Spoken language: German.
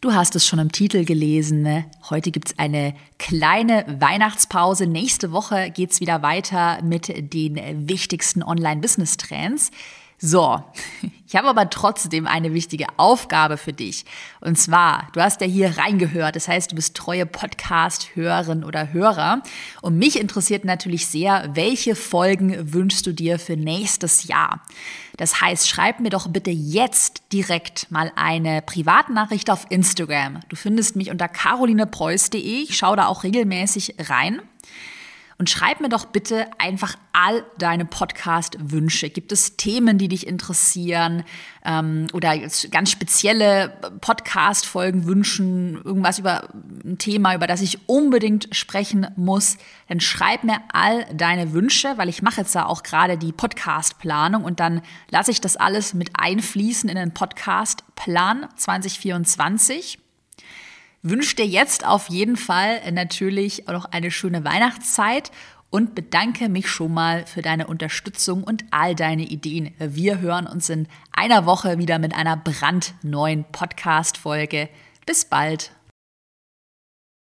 Du hast es schon im Titel gelesen. Ne? Heute gibt's eine kleine Weihnachtspause. Nächste Woche geht's wieder weiter mit den wichtigsten Online-Business-Trends. So, ich habe aber trotzdem eine wichtige Aufgabe für dich. Und zwar, du hast ja hier reingehört, das heißt, du bist treue Podcast-Hörerin oder Hörer. Und mich interessiert natürlich sehr, welche Folgen wünschst du dir für nächstes Jahr? Das heißt, schreib mir doch bitte jetzt direkt mal eine Privatnachricht auf Instagram. Du findest mich unter carolinepreuß.de. Ich schaue da auch regelmäßig rein. Und schreib mir doch bitte einfach all deine Podcast-Wünsche. Gibt es Themen, die dich interessieren ähm, oder ganz spezielle Podcast-Folgen wünschen, irgendwas über ein Thema, über das ich unbedingt sprechen muss? Dann schreib mir all deine Wünsche, weil ich mache jetzt da auch gerade die Podcast-Planung und dann lasse ich das alles mit einfließen in den Podcast-Plan 2024 wünsche dir jetzt auf jeden Fall natürlich auch noch eine schöne Weihnachtszeit und bedanke mich schon mal für deine Unterstützung und all deine Ideen. Wir hören uns in einer Woche wieder mit einer brandneuen Podcast-Folge. Bis bald.